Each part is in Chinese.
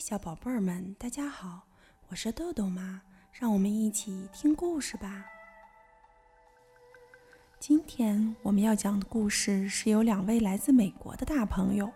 小宝贝儿们，大家好，我是豆豆妈，让我们一起听故事吧。今天我们要讲的故事是由两位来自美国的大朋友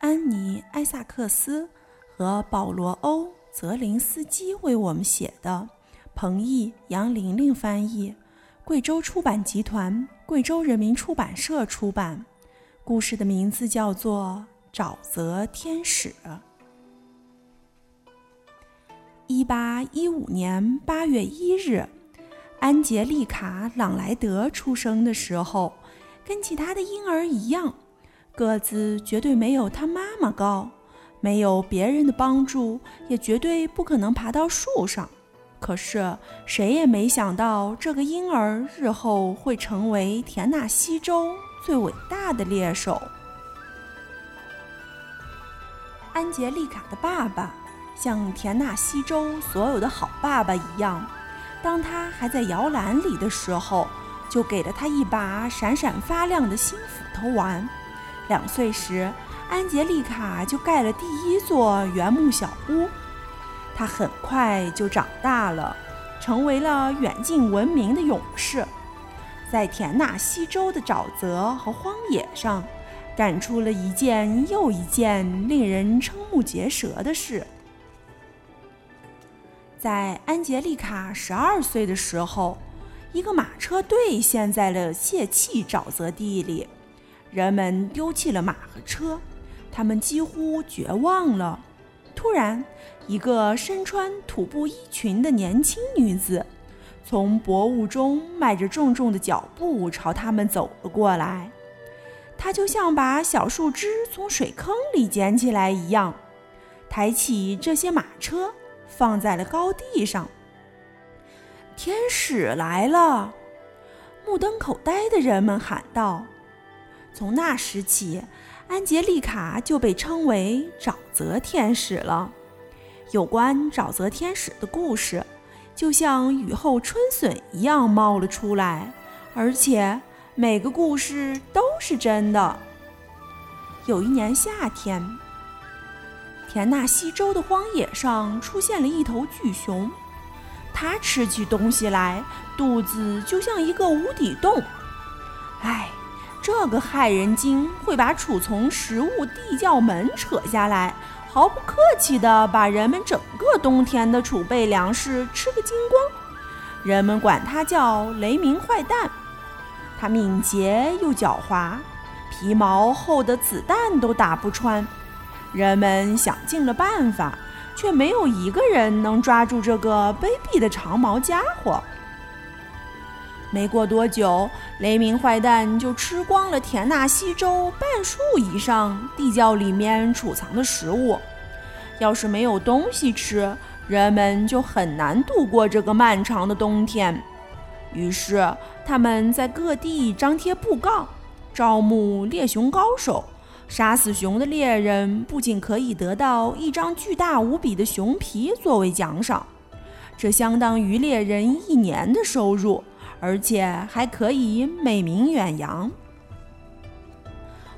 安妮·艾萨克斯和保罗·欧·泽林斯基为我们写的，彭毅、杨玲玲翻译，贵州出版集团、贵州人民出版社出版。故事的名字叫做《沼泽天使》。一八一五年八月一日，安杰丽卡·朗莱德出生的时候，跟其他的婴儿一样，个子绝对没有他妈妈高，没有别人的帮助，也绝对不可能爬到树上。可是谁也没想到，这个婴儿日后会成为田纳西州最伟大的猎手。安杰丽卡的爸爸。像田纳西州所有的好爸爸一样，当他还在摇篮里的时候，就给了他一把闪闪发亮的新斧头玩。两岁时，安杰丽卡就盖了第一座原木小屋。他很快就长大了，成为了远近闻名的勇士，在田纳西州的沼泽和荒野上，干出了一件又一件令人瞠目结舌的事。在安杰丽卡十二岁的时候，一个马车队陷在了泄气沼泽地里，人们丢弃了马和车，他们几乎绝望了。突然，一个身穿土布衣裙的年轻女子从薄雾中迈着重重的脚步朝他们走了过来。她就像把小树枝从水坑里捡起来一样，抬起这些马车。放在了高地上。天使来了！目瞪口呆的人们喊道。从那时起，安杰丽卡就被称为沼泽天使了。有关沼泽天使的故事，就像雨后春笋一样冒了出来，而且每个故事都是真的。有一年夏天。田纳西州的荒野上出现了一头巨熊，它吃起东西来，肚子就像一个无底洞。哎，这个害人精会把储存食物地窖门扯下来，毫不客气地把人们整个冬天的储备粮食吃个精光。人们管它叫雷鸣坏蛋。它敏捷又狡猾，皮毛厚的子弹都打不穿。人们想尽了办法，却没有一个人能抓住这个卑鄙的长毛家伙。没过多久，雷鸣坏蛋就吃光了田纳西州半数以上地窖里面储藏的食物。要是没有东西吃，人们就很难度过这个漫长的冬天。于是，他们在各地张贴布告，招募猎熊高手。杀死熊的猎人不仅可以得到一张巨大无比的熊皮作为奖赏，这相当于猎人一年的收入，而且还可以美名远扬。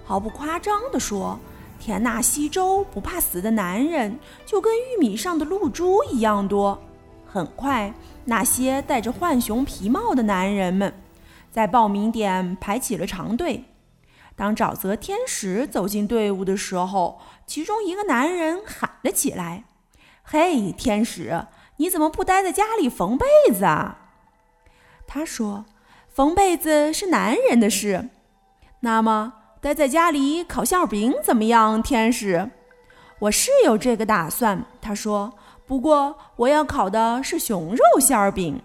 毫不夸张地说，田纳西州不怕死的男人就跟玉米上的露珠一样多。很快，那些戴着浣熊皮帽的男人们在报名点排起了长队。当沼泽天使走进队伍的时候，其中一个男人喊了起来：“嘿，天使，你怎么不待在家里缝被子啊？”他说：“缝被子是男人的事。”那么，待在家里烤馅饼怎么样，天使？我是有这个打算。他说：“不过我要烤的是熊肉馅饼。”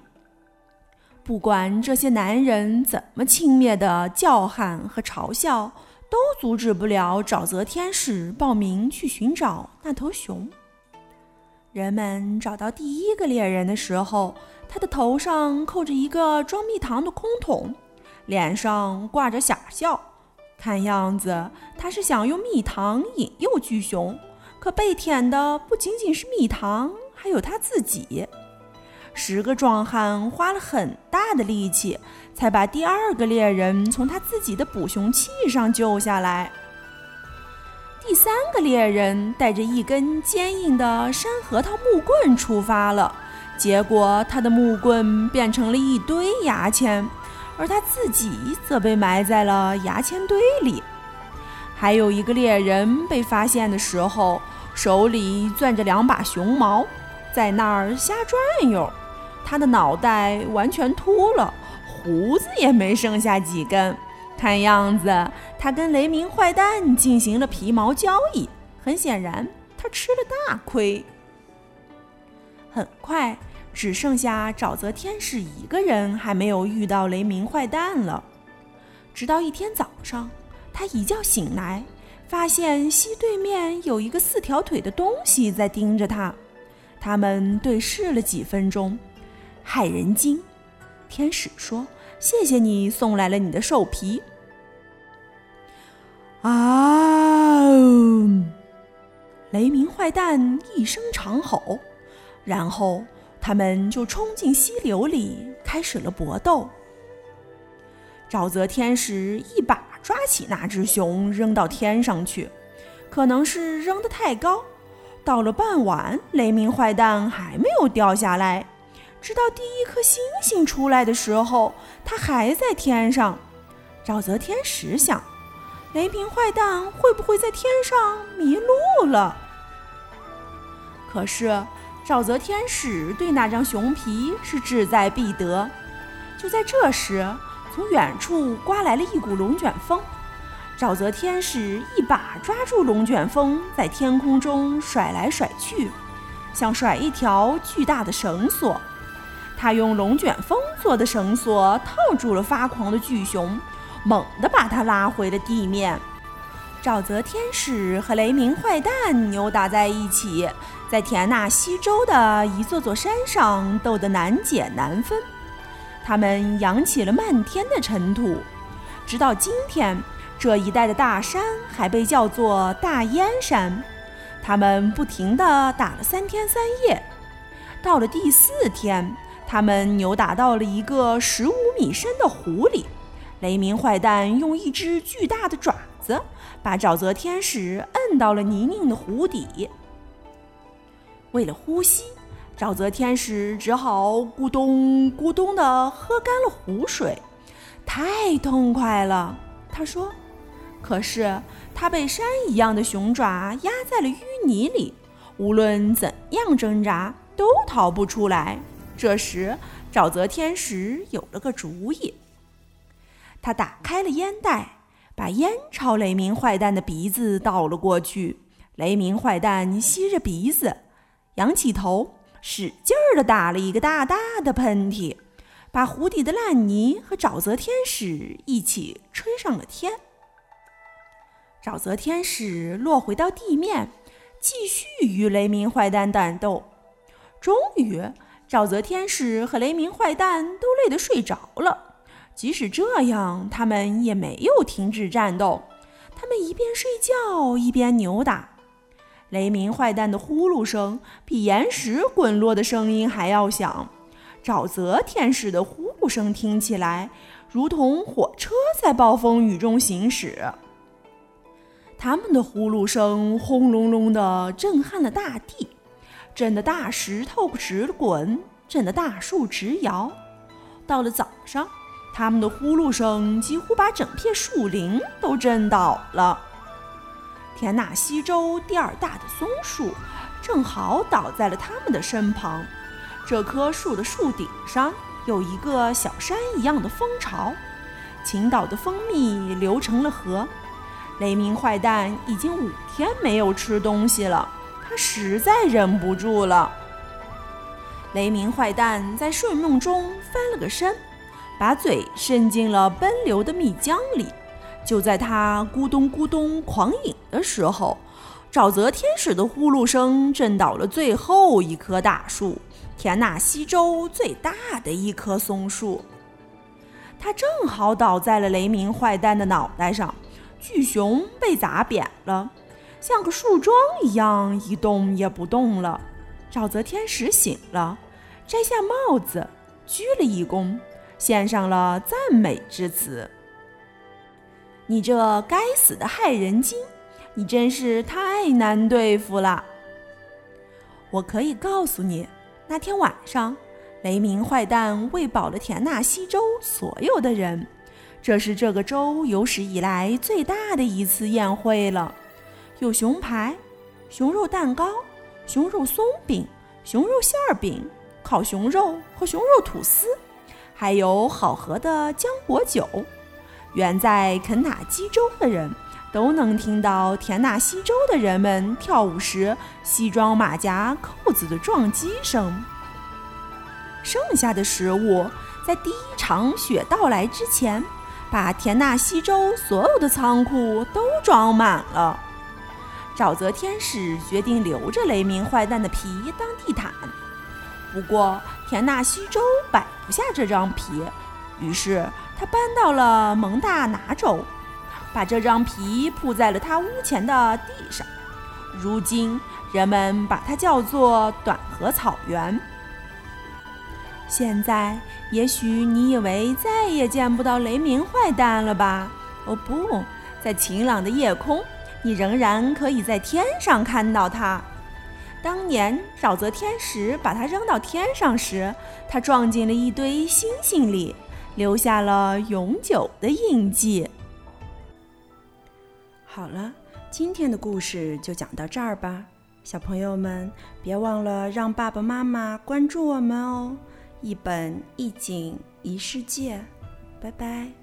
不管这些男人怎么轻蔑的叫喊和嘲笑，都阻止不了沼泽天使报名去寻找那头熊。人们找到第一个猎人的时候，他的头上扣着一个装蜜糖的空桶，脸上挂着傻笑，看样子他是想用蜜糖引诱巨熊。可被舔的不仅仅是蜜糖，还有他自己。十个壮汉花了很大的力气，才把第二个猎人从他自己的捕熊器上救下来。第三个猎人带着一根坚硬的山核桃木棍出发了，结果他的木棍变成了一堆牙签，而他自己则被埋在了牙签堆里。还有一个猎人被发现的时候，手里攥着两把熊毛，在那儿瞎转悠，他的脑袋完全秃了，胡子也没剩下几根。看样子，他跟雷鸣坏蛋进行了皮毛交易。很显然，他吃了大亏。很快，只剩下沼泽天使一个人还没有遇到雷鸣坏蛋了。直到一天早上，他一觉醒来，发现溪对面有一个四条腿的东西在盯着他。他们对视了几分钟。害人精，天使说：“谢谢你送来了你的兽皮。”啊！雷鸣坏蛋一声长吼，然后他们就冲进溪流里，开始了搏斗。沼泽天使一把抓起那只熊，扔到天上去，可能是扔得太高，到了傍晚，雷鸣坏蛋还没有掉下来。直到第一颗星星出来的时候，它还在天上。沼泽天使想。雷鸣坏蛋会不会在天上迷路了？可是沼泽天使对那张熊皮是志在必得。就在这时，从远处刮来了一股龙卷风。沼泽天使一把抓住龙卷风，在天空中甩来甩去，像甩一条巨大的绳索。他用龙卷风做的绳索套住了发狂的巨熊。猛地把他拉回了地面，沼泽天使和雷鸣坏蛋扭打在一起，在田纳西州的一座座山上斗得难解难分。他们扬起了漫天的尘土，直到今天，这一带的大山还被叫做大烟山。他们不停地打了三天三夜，到了第四天，他们扭打到了一个十五米深的湖里。雷鸣坏蛋用一只巨大的爪子把沼泽天使摁到了泥泞的湖底。为了呼吸，沼泽天使只好咕咚咕咚地喝干了湖水，太痛快了，他说。可是他被山一样的熊爪压在了淤泥里，无论怎样挣扎都逃不出来。这时，沼泽天使有了个主意。他打开了烟袋，把烟朝雷鸣坏蛋的鼻子倒了过去。雷鸣坏蛋吸着鼻子，仰起头，使劲儿地打了一个大大的喷嚏，把湖底的烂泥和沼泽天使一起吹上了天。沼泽天使落回到地面，继续与雷鸣坏蛋战斗。终于，沼泽天使和雷鸣坏蛋都累得睡着了。即使这样，他们也没有停止战斗。他们一边睡觉一边扭打。雷鸣坏蛋的呼噜声比岩石滚落的声音还要响。沼泽天使的呼噜声听起来如同火车在暴风雨中行驶。他们的呼噜声轰隆隆地震撼了大地，震得大石头直滚，震得大树直摇。到了早上。他们的呼噜声几乎把整片树林都震倒了。田纳西州第二大的松树正好倒在了他们的身旁。这棵树的树顶上有一个小山一样的蜂巢，倾倒的蜂蜜流成了河。雷鸣坏蛋已经五天没有吃东西了，他实在忍不住了。雷鸣坏蛋在睡梦中翻了个身。把嘴伸进了奔流的蜜浆里，就在他咕咚咕咚狂饮的时候，沼泽天使的呼噜声震倒了最后一棵大树——田纳西州最大的一棵松树。它正好倒在了雷鸣坏蛋的脑袋上，巨熊被砸扁了，像个树桩一样一动也不动了。沼泽天使醒了，摘下帽子，鞠了一躬。献上了赞美之词。你这该死的害人精，你真是太难对付了。我可以告诉你，那天晚上，雷鸣坏蛋喂饱了田纳西州所有的人。这是这个州有史以来最大的一次宴会了，有熊排、熊肉蛋糕、熊肉松饼、熊肉馅饼、烤熊肉和熊肉吐司，还有好喝的浆果酒。远在肯塔基州的人都能听到田纳西州的人们跳舞时西装马甲扣子的撞击声。剩下的食物在第一场雪到来之前。把田纳西州所有的仓库都装满了。沼泽天使决定留着雷鸣坏蛋的皮当地毯，不过田纳西州摆不下这张皮，于是他搬到了蒙大拿州，把这张皮铺在了他屋前的地上。如今人们把它叫做短河草原。现在，也许你以为再也见不到雷鸣坏蛋了吧？哦不，在晴朗的夜空，你仍然可以在天上看到它。当年沼泽天使把它扔到天上时，它撞进了一堆星星里，留下了永久的印记。好了，今天的故事就讲到这儿吧，小朋友们，别忘了让爸爸妈妈关注我们哦。一本一景一世界，拜拜。